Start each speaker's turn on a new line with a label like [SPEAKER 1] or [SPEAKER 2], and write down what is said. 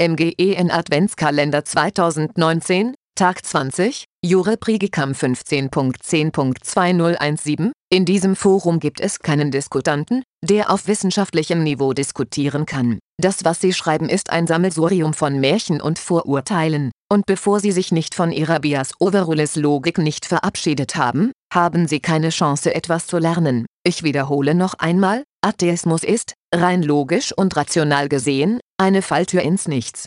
[SPEAKER 1] MGEN Adventskalender 2019, Tag 20, Jure Prigicam 15.10.2017. In diesem Forum gibt es keinen Diskutanten, der auf wissenschaftlichem Niveau diskutieren kann. Das was sie schreiben ist ein Sammelsurium von Märchen und Vorurteilen, und bevor sie sich nicht von ihrer Bias Overrules Logik nicht verabschiedet haben, haben sie keine Chance etwas zu lernen. Ich wiederhole noch einmal, Atheismus ist, rein logisch und rational gesehen, eine Falltür ins Nichts